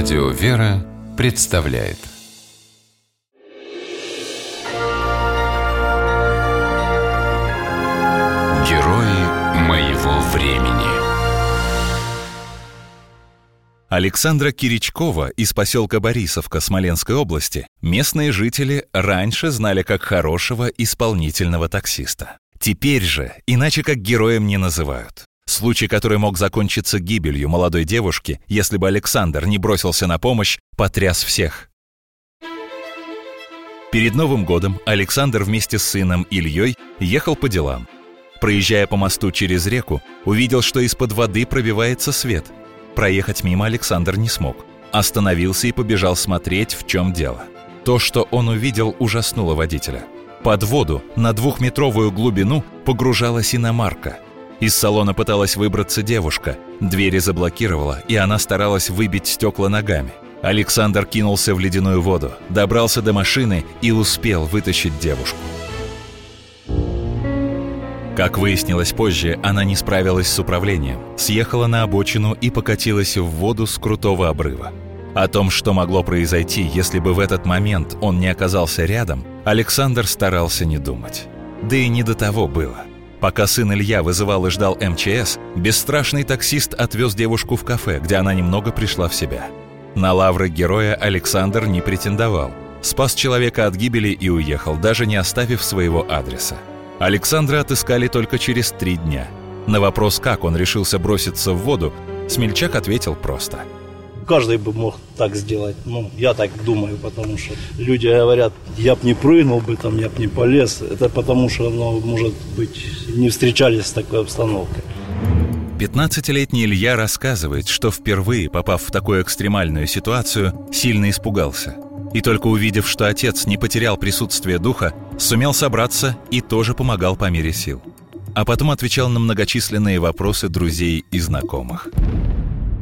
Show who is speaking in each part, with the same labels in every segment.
Speaker 1: Радио «Вера» представляет Герои моего времени
Speaker 2: Александра Киричкова из поселка Борисовка Смоленской области местные жители раньше знали как хорошего исполнительного таксиста. Теперь же иначе как героем не называют. Случай, который мог закончиться гибелью молодой девушки, если бы Александр не бросился на помощь, потряс всех. Перед Новым годом Александр вместе с сыном Ильей ехал по делам. Проезжая по мосту через реку, увидел, что из-под воды пробивается свет. Проехать мимо Александр не смог. Остановился и побежал смотреть, в чем дело. То, что он увидел, ужаснуло водителя. Под воду на двухметровую глубину погружалась иномарка – из салона пыталась выбраться девушка. Двери заблокировала, и она старалась выбить стекла ногами. Александр кинулся в ледяную воду, добрался до машины и успел вытащить девушку. Как выяснилось позже, она не справилась с управлением, съехала на обочину и покатилась в воду с крутого обрыва. О том, что могло произойти, если бы в этот момент он не оказался рядом, Александр старался не думать. Да и не до того было. Пока сын Илья вызывал и ждал МЧС, бесстрашный таксист отвез девушку в кафе, где она немного пришла в себя. На лавры героя Александр не претендовал. Спас человека от гибели и уехал, даже не оставив своего адреса. Александра отыскали только через три дня. На вопрос, как он решился броситься в воду, Смельчак ответил просто –
Speaker 3: каждый бы мог так сделать. Ну, я так думаю, потому что люди говорят, я бы не прыгнул бы там, я бы не полез. Это потому что, ну, может быть, не встречались с такой обстановкой.
Speaker 2: 15-летний Илья рассказывает, что впервые, попав в такую экстремальную ситуацию, сильно испугался. И только увидев, что отец не потерял присутствие духа, сумел собраться и тоже помогал по мере сил. А потом отвечал на многочисленные вопросы друзей и знакомых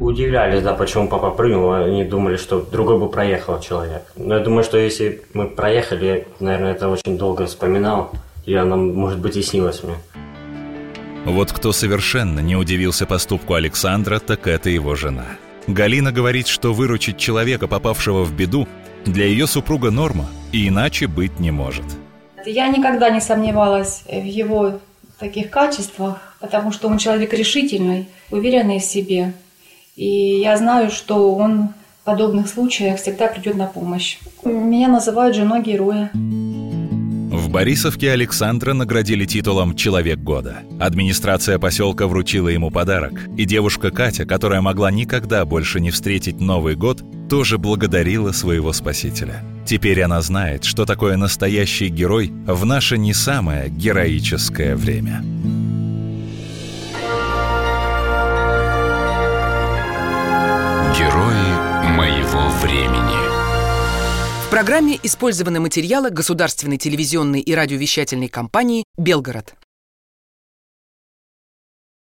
Speaker 4: удивлялись, да, почему папа прыгнул, они думали, что другой бы проехал человек. Но я думаю, что если мы проехали, наверное, это очень долго вспоминал, и она, может быть, и снилась мне.
Speaker 2: Вот кто совершенно не удивился поступку Александра, так это его жена. Галина говорит, что выручить человека, попавшего в беду, для ее супруга норма, и иначе быть не может.
Speaker 5: Я никогда не сомневалась в его таких качествах, потому что он человек решительный, уверенный в себе, и я знаю, что он в подобных случаях всегда придет на помощь. Меня называют женой героя.
Speaker 2: В Борисовке Александра наградили титулом «Человек года». Администрация поселка вручила ему подарок. И девушка Катя, которая могла никогда больше не встретить Новый год, тоже благодарила своего спасителя. Теперь она знает, что такое настоящий герой в наше не самое героическое время.
Speaker 1: Моего времени.
Speaker 6: В программе использованы материалы государственной телевизионной и радиовещательной компании «Белгород».